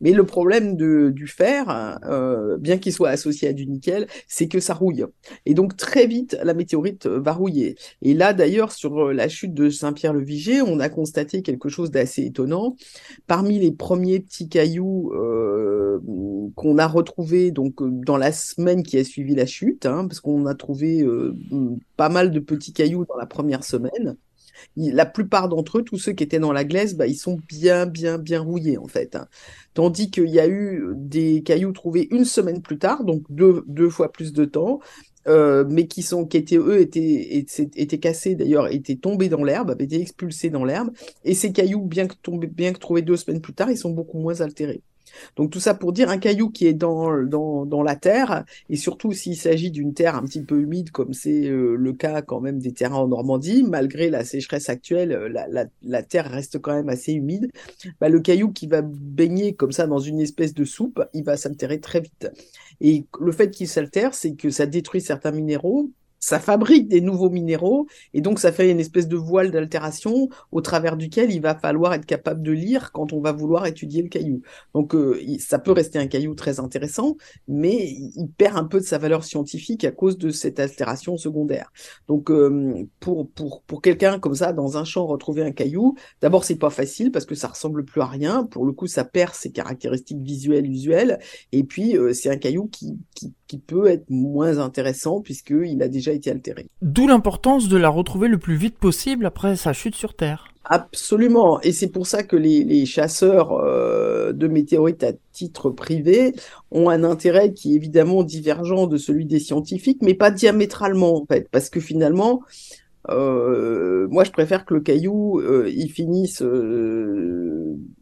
Mais le problème du fer, euh, bien qu'il soit associé à du nickel, c'est que ça rouille. Et donc très vite, la météorite va rouiller. Et là, d'ailleurs, sur euh, la chute de Saint-Pierre-le-Viger, on a constaté quelque chose d'assez étonnant. Parmi les premiers petits cailloux euh, qu'on a retrouvés donc dans la semaine qui a suivi la chute, hein, parce qu'on a trouvé pas mal de petits cailloux dans la première semaine. La plupart d'entre eux, tous ceux qui étaient dans la glaise, bah, ils sont bien, bien, bien rouillés en fait. Hein. Tandis qu'il y a eu des cailloux trouvés une semaine plus tard, donc deux, deux fois plus de temps, euh, mais qui sont qui étaient eux étaient étaient, cassés d'ailleurs étaient tombés dans l'herbe avaient été expulsés dans l'herbe et ces cailloux bien que tombés bien que trouvés deux semaines plus tard ils sont beaucoup moins altérés donc tout ça pour dire un caillou qui est dans, la terre, et surtout s'il s'agit d'une terre un petit peu humide, comme c'est euh, le cas quand même des terrains en Normandie, malgré la sécheresse actuelle, euh, la terre reste quand même assez humide, bah, le caillou qui va baigner comme ça dans une espèce de soupe, il va s'altérer très vite. Et le fait qu'il s'altère, c'est que ça détruit certains minéraux, ça fabrique des nouveaux minéraux et donc ça fait une espèce de voile d'altération au travers duquel il va falloir être capable de lire quand on va vouloir étudier le caillou. Donc euh, ça peut rester un caillou très intéressant, mais il perd un peu de sa valeur scientifique à cause de cette altération secondaire. Donc euh, pour pour pour quelqu'un comme ça dans un champ retrouver un caillou, d'abord c'est pas facile parce que ça ressemble plus à rien. Pour le coup, ça perd ses caractéristiques visuelles usuelles et puis euh, c'est un caillou qui, qui qui peut être moins intéressant puisqu'il a déjà été. D'où l'importance de la retrouver le plus vite possible après sa chute sur Terre. Absolument, et c'est pour ça que les, chasseurs euh, de météorites à titre privé ont un intérêt qui est évidemment divergent de celui des scientifiques, mais pas diamétralement en fait, parce que finalement, euh, moi je préfère que le caillou euh, il finisse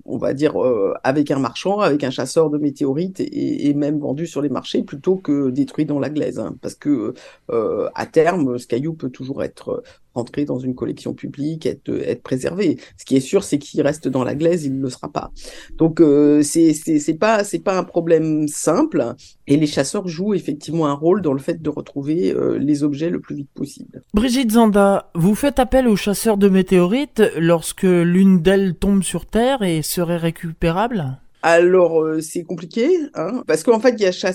on va dire, euh, avec un marchand, avec un chasseur de météorites et, même vendu sur les marchés plutôt que détruit dans la glaise. Hein. parce que euh, à terme, ce caillou peut toujours être rentrer dans une collection publique, être, être préservé. Ce qui est sûr, c'est qu'il reste dans la glaise, il ne le sera pas. Donc euh, c'est pas c'est pas un problème simple. Et les chasseurs jouent effectivement un rôle dans le fait de retrouver euh, les objets le plus vite possible. Brigitte Zanda, vous faites appel aux chasseurs de météorites lorsque l'une d'elles tombe sur Terre et serait récupérable? Alors, euh, c'est compliqué, hein, parce qu'en fait, il y a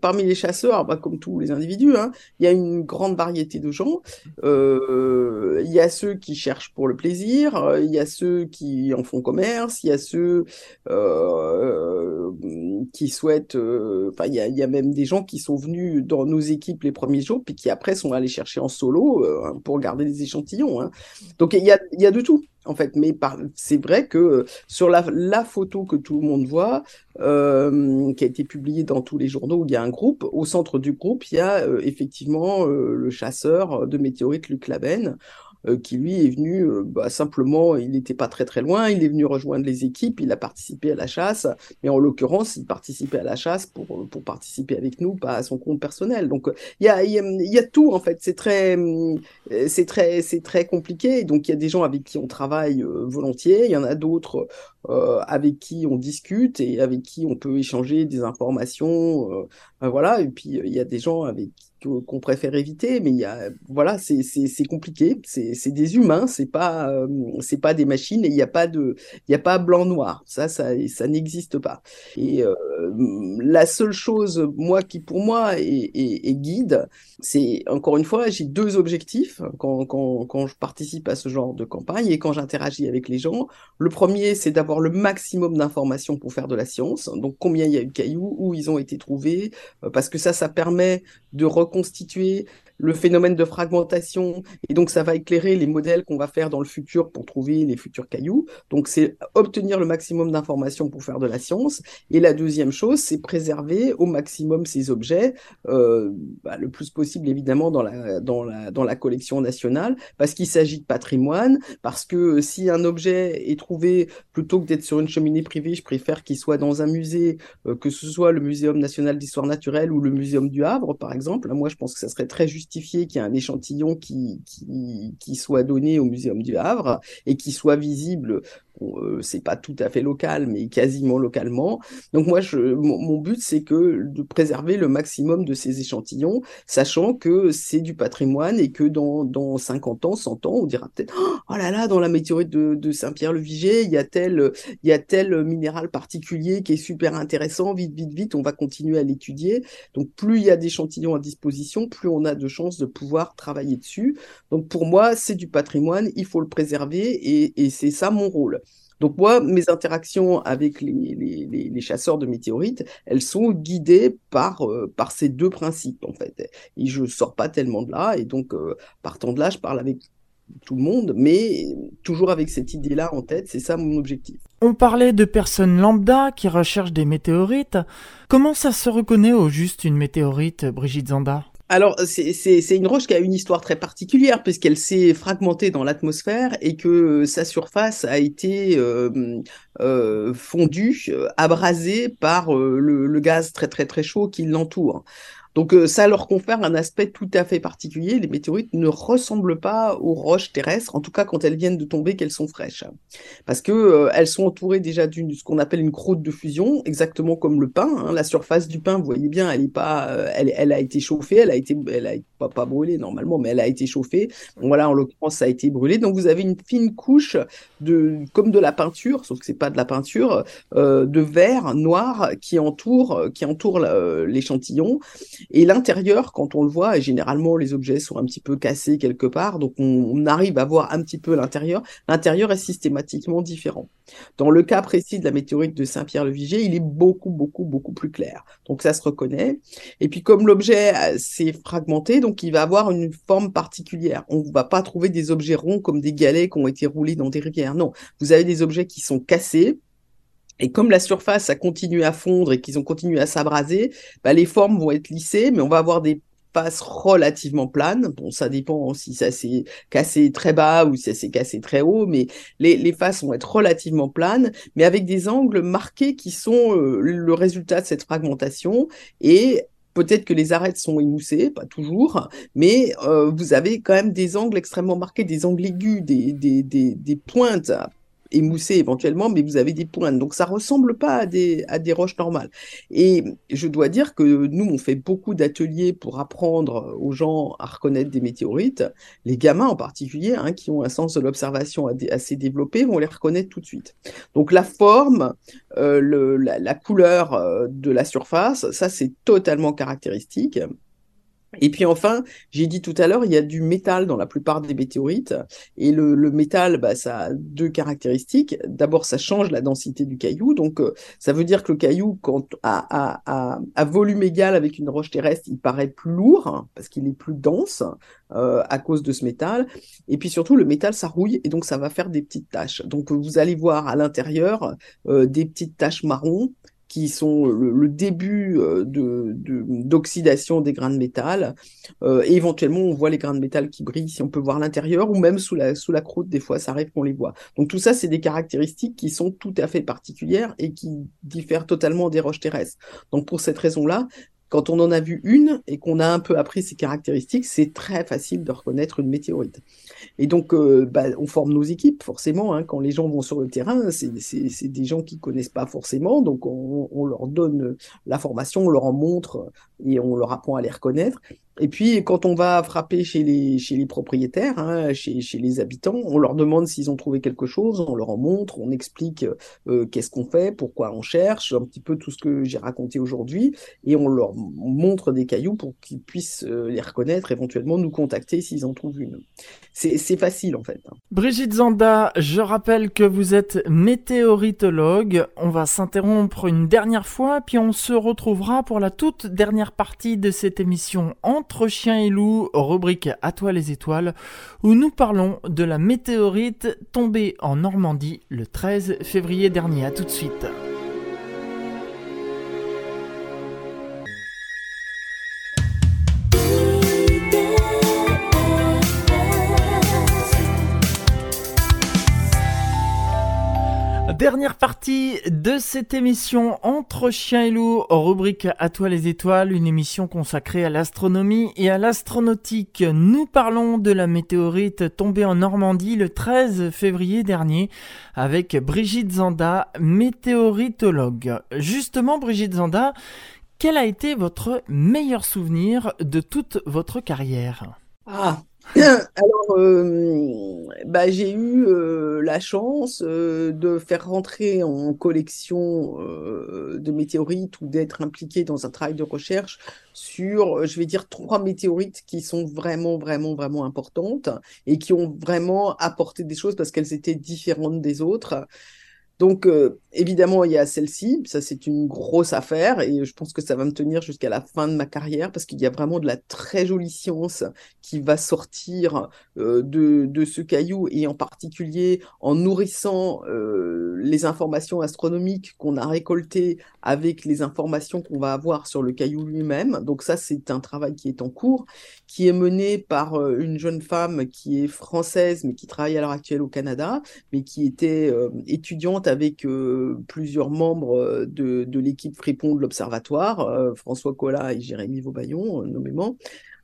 parmi les chasseurs, bah, comme tous les individus, hein, il y a une grande variété de gens. Euh, il y a ceux qui cherchent pour le plaisir, il y a ceux qui en font commerce, il y a ceux euh, qui souhaitent... Enfin, il y a, même des gens qui sont venus dans nos équipes les premiers jours, puis qui après sont allés chercher en solo pour garder des échantillons. Hein. Donc, il y a, y a de tout en fait. Mais c'est vrai que euh, sur la, photo que tout le monde voit, euh, qui a été publiée dans tous les journaux, il y a un groupe. Au centre du groupe, il y a euh, effectivement le chasseur de météorites Luc Laben, euh, qui lui est venu euh, bah, simplement, il n'était pas très très loin, il est venu rejoindre les équipes, il a participé à la chasse, mais en l'occurrence, il participait à la chasse pour, pour participer avec nous, pas à son compte personnel. Donc il y a, y, y a tout en fait, c'est très, très, très compliqué. Donc il y a des gens avec qui on travaille euh, volontiers, il y en a d'autres euh, avec qui on discute et avec qui on peut échanger des informations, euh, voilà. Et puis il y a des gens avec qui qu'on préfère éviter, mais il y a, voilà, c'est compliqué, c'est des humains, c'est pas, euh, pas des machines et il n'y a pas a pas blanc-noir, ça, ça, ça n'existe pas. Et euh, la seule chose, moi, qui pour moi est, guide, c'est encore une fois, j'ai deux objectifs quand, quand, quand je participe à ce genre de campagne et quand j'interagis avec les gens. Le premier, c'est d'avoir avoir le maximum d'informations pour faire de la science. Donc combien il y a eu de cailloux, où ils ont été trouvés, euh, parce que ça, ça permet de reconstituer le phénomène de fragmentation, et donc ça va éclairer les modèles qu'on va faire dans le futur pour trouver les futurs cailloux. Donc c'est obtenir le maximum d'informations pour faire de la science. Et la deuxième chose, c'est préserver au maximum ces objets, euh, bah, le plus possible évidemment dans la, dans la, dans la collection nationale, parce qu'il s'agit de patrimoine, parce que si un objet est trouvé plutôt que d'être sur une cheminée privée, je préfère qu'il soit dans un musée, euh, que ce soit le Muséum national d'histoire naturelle ou le Muséum du Havre, par exemple. Moi, je pense que ça serait très juste qu'il y ait un échantillon qui, qui, soit donné au Muséum du Havre et qui soit visible c'est pas tout à fait local, mais quasiment localement. Donc moi, je, mon, but, c'est que de préserver le maximum de ces échantillons, sachant que c'est du patrimoine et que dans, dans 50 ans, 100 ans, on dira peut-être oh là là, dans la météorite de, de Saint-Pierre-le-Viger, il y a tel il y a tel minéral particulier qui est super intéressant. Vite, vite, vite, on va continuer à l'étudier. Donc plus il y a d'échantillons à disposition, plus on a de chances de pouvoir travailler dessus. Donc pour moi, c'est du patrimoine, il faut le préserver et, et c'est ça mon rôle. Donc moi, mes interactions avec les, chasseurs de météorites, elles sont guidées par, euh, par ces deux principes, en fait. Et je sors pas tellement de là, et donc, euh, partant de là, je parle avec tout le monde, mais toujours avec cette idée-là en tête, c'est ça mon objectif. On parlait de personnes lambda qui recherchent des météorites. Comment ça se reconnaît au juste une météorite, Brigitte Zanda? Alors, c'est une roche qui a une histoire très particulière puisqu'elle s'est fragmentée dans l'atmosphère et que sa surface a été euh, euh, fondue, abrasée par euh, le, gaz très très très chaud qui l'entoure. Donc euh, ça leur confère un aspect tout à fait particulier. Les météorites ne ressemblent pas aux roches terrestres, en tout cas quand elles viennent de tomber, qu'elles sont fraîches, parce que euh, elles sont entourées déjà d'une ce qu'on appelle une croûte de fusion, exactement comme le pain. Hein. La surface du pain, vous voyez bien, elle est pas, euh, elle, a été chauffée, elle a été, pas, pas brûlée normalement, mais elle a été chauffée. voilà, en l'occurrence, ça a été brûlé. Donc vous avez une fine couche de, comme de la peinture, sauf que c'est pas de la peinture, de verre noir qui entoure, qui entoure l'échantillon. Et l'intérieur, quand on le voit, et généralement les objets sont un petit peu cassés quelque part, donc on, arrive à voir un petit peu l'intérieur. L'intérieur est systématiquement différent. Dans le cas précis de la météorite de Saint-Pierre-le-Viger, il est beaucoup, beaucoup, beaucoup plus clair. Donc ça se reconnaît. Et puis comme l'objet euh, s'est fragmenté, donc il va avoir une forme particulière. On ne va pas trouver des objets ronds comme des galets qui ont été roulés dans des rivières. Non, vous avez des objets qui sont cassés, et comme la surface a continué à fondre et qu'ils ont continué à s'abraser, bah, les formes vont être lissées, mais on va avoir des faces relativement planes. Bon, ça dépend si ça s'est cassé très bas ou si ça s'est cassé très haut, mais les, faces vont être relativement planes, mais avec des angles marqués qui sont euh, le résultat de cette fragmentation. Et Peut-être que les arêtes sont émoussées, pas toujours, mais euh, vous avez quand même des angles extrêmement marqués, des angles aigus, des, des, des, des pointes émoussé éventuellement, mais vous avez des pointes. Donc ça ressemble pas à des, à des roches normales. Et je dois dire que nous, on fait beaucoup d'ateliers pour apprendre aux gens à reconnaître des météorites. Les gamins en particulier, hein, qui ont un sens de l'observation assez développé, vont les reconnaître tout de suite. Donc la forme, euh, la, couleur euh, de la surface, ça c'est totalement caractéristique. Et puis enfin, j'ai dit tout à l'heure, il y a du métal dans la plupart des météorites. Et le, le métal, bah, ça a deux caractéristiques. D'abord, ça change la densité du caillou. Donc, euh, ça veut dire que le caillou, quand à, à, à, volume égal avec une roche terrestre, il paraît plus lourd hein, parce qu'il est plus dense euh, à cause de ce métal. Et puis surtout, le métal, ça rouille et donc ça va faire des petites taches. Donc, vous allez voir à l'intérieur euh, des petites taches marron qui sont le, début euh, d'oxydation des grains de métal. Euh, et éventuellement, on voit les grains de métal qui brillent, si on peut voir l'intérieur, ou même sous la, sous la croûte, des fois, ça arrive qu'on les voit. Donc tout ça, c'est des caractéristiques qui sont tout à fait particulières et qui diffèrent totalement des roches terrestres. Donc pour cette raison-là, quand on en a vu une et qu'on a un peu appris ses caractéristiques, c'est très facile de reconnaître une météorite. Et donc, euh, bah, on forme nos équipes, forcément. Hein, quand les gens vont sur le terrain, c'est des gens qui connaissent pas forcément, donc on, on, leur donne la formation, on leur en montre et on leur apprend à les reconnaître. Et puis, quand on va frapper chez les, chez les propriétaires, hein, chez, chez, les habitants, on leur demande s'ils ont trouvé quelque chose, on leur en montre, on explique euh, qu'est-ce qu'on fait, pourquoi on cherche, un petit peu tout ce que j'ai raconté aujourd'hui, et on leur montre des cailloux pour qu'ils puissent euh, les reconnaître, éventuellement nous contacter s'ils en trouvent une. C'est facile en fait. Hein. Brigitte Zanda, je rappelle que vous êtes météoritologue. On va s'interrompre une dernière fois, puis on se retrouvera pour la toute dernière partie de cette émission entre chiens et loups, rubrique À toi les étoiles, où nous parlons de la météorite tombée en Normandie le 13 février dernier. A tout de suite. Dernière partie de cette émission Entre chiens et loups, rubrique À toi les étoiles, une émission consacrée à l'astronomie et à l'astronautique. Nous parlons de la météorite tombée en Normandie le 13 février dernier avec Brigitte Zanda, météoritologue. Justement, Brigitte Zanda, quel a été votre meilleur souvenir de toute votre carrière? Ah, *coughs* alors, euh, bah, j'ai eu euh, la chance euh, de faire rentrer en collection de météorites ou d'être impliqué dans un travail de recherche sur, je vais dire, trois météorites qui sont vraiment, vraiment, vraiment importantes et qui ont vraiment apporté des choses parce qu'elles étaient différentes des autres. Donc, euh, évidemment, il y a celle-ci. Ça, c'est une grosse affaire et je pense que ça va me tenir jusqu'à la fin de ma carrière parce qu'il y a vraiment de la très jolie science qui va sortir euh, de, de, ce caillou et en particulier en nourrissant euh, les informations astronomiques qu'on a récoltées avec les informations qu'on va avoir sur le caillou lui-même. Donc, ça, c'est un travail qui est en cours, qui est mené par une jeune femme qui est française mais qui travaille à l'heure actuelle au Canada, mais qui était étudiante avec euh, plusieurs membres euh, de, l'équipe Fripon de l'Observatoire, euh, François Collat et Jérémy Vaubaillon, nommément.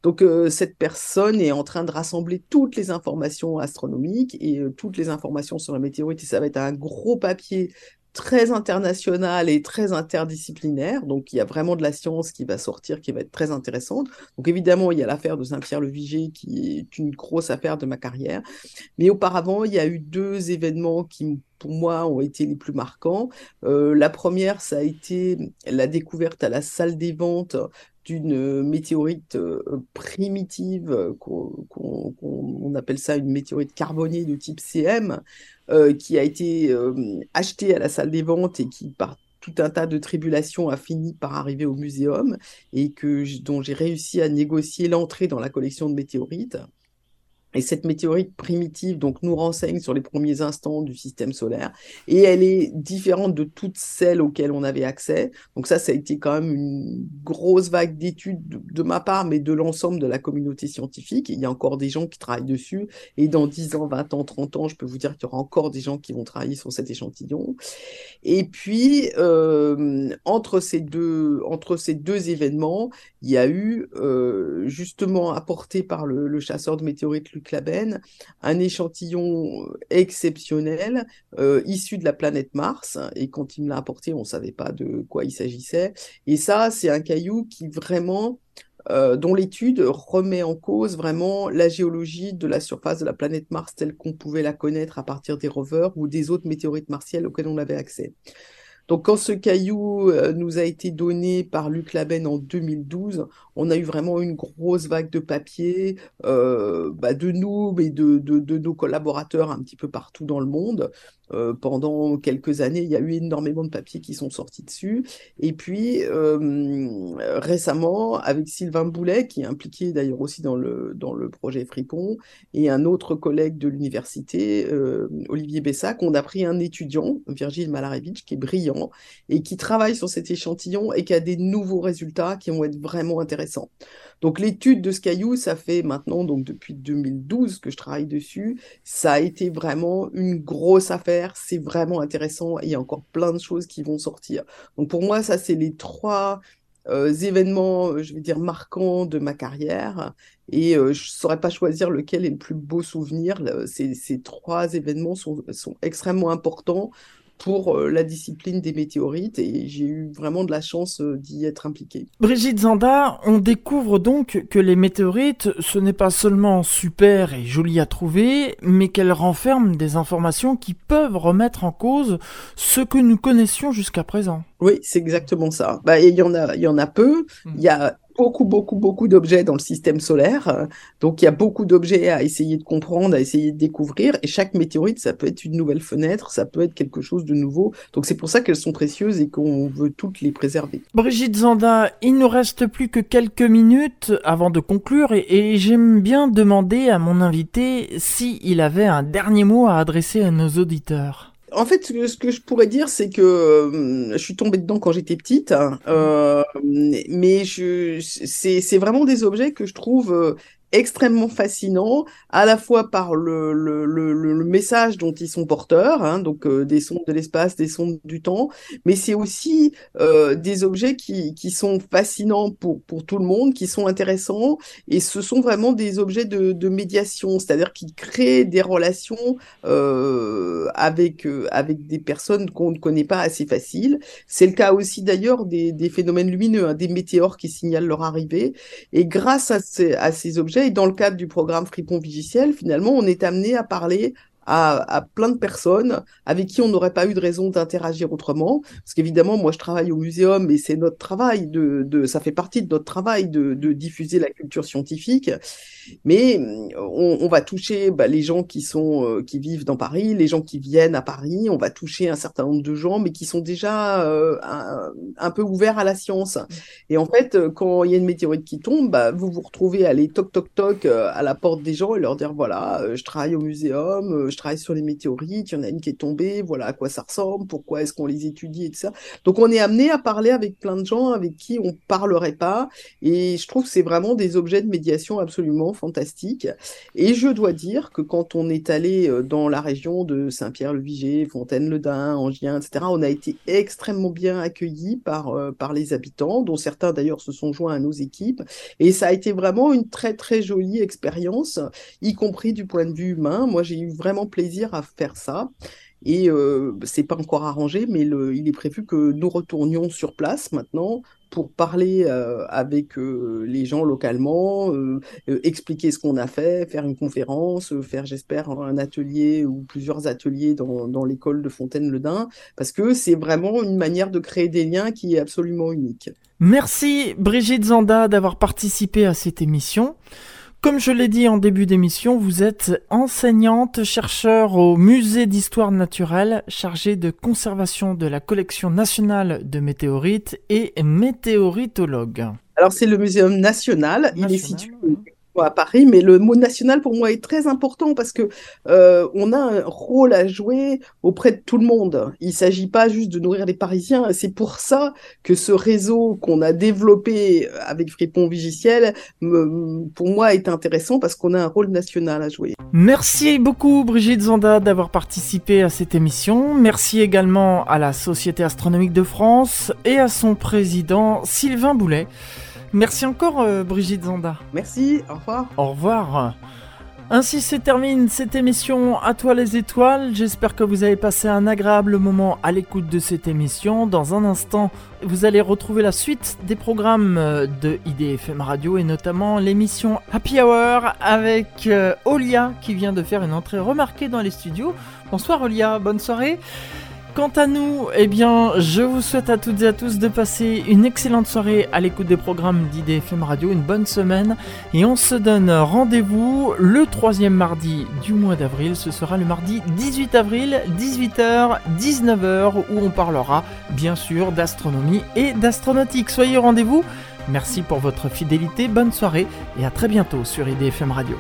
Donc cette personne est en train de rassembler toutes les informations astronomiques et toutes les informations sur la météorite et ça va être un gros papier très international et très interdisciplinaire. Donc, il y a vraiment de la science qui va sortir, qui va être très intéressante. Donc, évidemment, il y a l'affaire de Saint-Pierre-le-Viger, qui est une grosse affaire de ma carrière. Mais auparavant, il y a eu deux événements qui, pour moi, ont été les plus marquants. Euh, la première, ça a été la découverte à la salle des ventes d'une météorite euh, primitive, qu'on appelle ça une météorite carbonée de type CM, euh, qui a été euh, acheté à la salle des ventes et qui, par tout un tas de tribulations, a fini par arriver au muséum et dont j'ai réussi à négocier l'entrée dans la collection de météorites. Et cette météorite primitive donc nous renseigne sur les premiers instants du système solaire et elle est différente de toutes celles auxquelles on avait accès. Donc ça, ça a été quand même une grosse vague d'études de, ma part, mais de l'ensemble de la communauté scientifique. il y a encore des gens qui travaillent dessus et dans 10 ans, 20 ans, 30 ans, je peux vous dire qu'il y aura encore des gens qui vont travailler sur cet échantillon. Et puis euh, entre ces deux entre ces deux événements, il y a eu euh, justement apporté par le, le chasseur de météorites Luc un échantillon euh, exceptionnel euh, issu de la planète Mars. Et quand il me l'a apporté, on ne savait pas de quoi il s'agissait. Et ça, c'est un caillou qui vraiment euh, dont l'étude remet en cause vraiment la géologie de la surface de la planète Mars telle qu'on pouvait la connaître à partir des rovers ou des autres météorites martielles auxquelles on avait accès. Donc quand ce caillou euh, nous a été donné par Luc Laben en 2012, on a eu vraiment une grosse vague de papier euh, bah, de nous et de, de, nos collaborateurs un petit peu partout dans le monde. Euh, pendant quelques années, il y a eu énormément de papiers qui sont sortis dessus. Et puis récemment, avec Sylvain Boulet, qui est impliqué d'ailleurs aussi dans le, dans le projet Fripon, et un autre collègue de l'université, Olivier Bessac, on a pris un étudiant, Virgile Malarevich, qui est brillant et qui travaille sur cet échantillon et qui a des nouveaux résultats qui vont être vraiment intéressants. Donc l'étude de ce caillou, ça fait maintenant donc depuis 2012 que je travaille dessus. Ça a été vraiment une grosse affaire. C'est vraiment intéressant. il y a encore plein de choses qui vont sortir. Donc pour moi, ça c'est les trois euh, événements, je vais dire, marquants de ma carrière. Et euh, je ne saurais pas choisir lequel est le plus beau souvenir. Ces, ces trois événements sont, sont extrêmement importants pour la discipline des météorites et j'ai eu vraiment de la chance d'y être impliqué. Brigitte Zanda, on découvre donc que les météorites, ce n'est pas seulement super et joli à trouver, mais qu'elles renferment des informations qui peuvent remettre en cause ce que nous connaissions jusqu'à présent. Oui, c'est exactement ça. Bah, il y en a, il y en a peu. Hmm. Il y a beaucoup, beaucoup, beaucoup d'objets dans le système solaire. Donc, il y a beaucoup d'objets à essayer de comprendre, à essayer de découvrir. Et chaque météorite, ça peut être une nouvelle fenêtre, ça peut être quelque chose de nouveau. Donc, c'est pour ça qu'elles sont précieuses et qu'on veut toutes les préserver. Brigitte Zanda, il nous reste plus que quelques minutes avant de conclure. Et, et j'aime bien demander à mon invité s'il avait un dernier mot à adresser à nos auditeurs en fait, ce que je pourrais dire, c'est que euh, je suis tombée dedans quand j'étais petite, hein, euh, mais c'est vraiment des objets que je trouve euh, extrêmement fascinant, à la fois par le, message dont ils sont porteurs, hein, donc euh, des sondes de l'espace, des sondes du temps, mais c'est aussi euh, des objets qui, qui sont fascinants pour, pour tout le monde, qui sont intéressants, et ce sont vraiment des objets de, médiation, c'est-à-dire qui créent des relations euh, avec, euh, avec des personnes qu'on ne connaît pas assez faciles. C'est le cas aussi d'ailleurs des, des phénomènes lumineux, hein, des météores qui signalent leur arrivée, et grâce à ces, à ces objets, et dans le cadre du programme Fripon Vigiciel, finalement, on est amené à parler à, plein de personnes avec qui on n'aurait pas eu de raison d'interagir autrement. Parce qu'évidemment, moi, je travaille au muséum et c'est notre travail, de, ça fait partie de notre travail de, diffuser la culture scientifique. Mais on, va toucher bah, les gens qui sont euh, qui vivent dans Paris, les gens qui viennent à Paris. On va toucher un certain nombre de gens, mais qui sont déjà euh, un, un, peu ouverts à la science. Et en fait, quand il y a une météorite qui tombe, bah, vous vous retrouvez à aller toc toc toc euh, à la porte des gens et leur dire voilà, je travaille au muséum je travaille sur les météorites, il y en a une qui est tombée, voilà à quoi ça ressemble, pourquoi est-ce qu'on les étudie et tout ça. Donc on est amené à parler avec plein de gens avec qui on parlerait pas, et je trouve que c'est vraiment des objets de médiation absolument fantastiques. Et je dois dire que quand on est allé euh, dans la région de Saint-Pierre-le-Viger, Fontaine-le-Dain, Angien, etc., on a été extrêmement bien accueillis par, euh, par les habitants, dont certains d'ailleurs se sont joints à nos équipes, et ça a été vraiment une très très jolie expérience, y compris du point de vue humain. Moi j'ai eu vraiment plaisir à faire ça. Et euh, c'est pas encore arrangé, mais il est prévu que nous retournions sur place maintenant pour parler euh, avec euh, les gens localement, expliquer ce qu'on a fait, faire une conférence, faire, j'espère, un atelier ou plusieurs ateliers dans, dans l'école de Fontaine-le-Dain, parce que c'est vraiment une manière de créer des liens qui est absolument unique. Merci Brigitte Zanda d'avoir participé à cette émission. Comme je l'ai dit en début d'émission, vous êtes enseignante, chercheur au musée d'histoire naturelle, chargée de conservation de la collection nationale de météorites et météoritologue. Alors c'est le muséum national, il est situé à Paris, mais le mot national pour moi est très important parce que euh, on a un rôle à jouer auprès de tout le monde. Il s'agit pas juste de nourrir les Parisiens. C'est pour ça que ce réseau qu'on a développé avec Fripon Vigiciel, pour moi, est intéressant parce qu'on a un rôle national à jouer. Merci beaucoup Brigitte Zanda d'avoir participé à cette émission. Merci également à la Société astronomique de France et à son président Sylvain Boulet. Merci encore euh, Brigitte Zanda. Merci, au revoir. Au revoir. Ainsi se termine cette émission À toi les étoiles. J'espère que vous avez passé un agréable moment à l'écoute de cette émission. Dans un instant, vous allez retrouver la suite des programmes euh, de IDFM Radio et notamment l'émission Happy Hour avec euh, Olia qui vient de faire une entrée remarquée dans les studios. Bonsoir Olia, bonne soirée. Quant à nous, eh bien, je vous souhaite à toutes et à tous de passer une excellente soirée à l'écoute des programmes d'IDFM Radio, une bonne semaine, et on se donne rendez-vous le troisième mardi du mois d'avril. Ce sera le mardi 18 avril, 18h, 19h, où on parlera bien sûr d'astronomie et d'astronautique. Soyez au rendez-vous. Merci pour votre fidélité, bonne soirée et à très bientôt sur IDFM Radio.